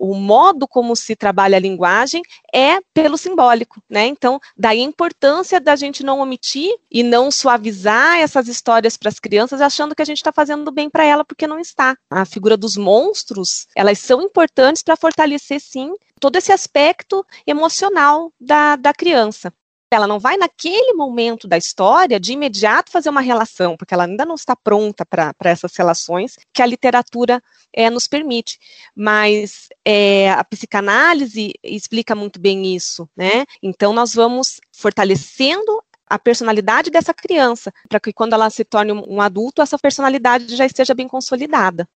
o modo como se trabalha a linguagem é pelo simbólico, né? Então, daí a importância da gente não omitir e não suavizar essas histórias para as crianças, achando que a gente está fazendo bem para ela, porque não está. A figura dos monstros, elas são importantes para fortalecer, sim, todo esse aspecto emocional da, da criança ela não vai naquele momento da história de imediato fazer uma relação, porque ela ainda não está pronta para essas relações que a literatura é, nos permite. Mas é, a psicanálise explica muito bem isso, né? Então nós vamos fortalecendo a personalidade dessa criança, para que quando ela se torne um adulto, essa personalidade já esteja bem consolidada.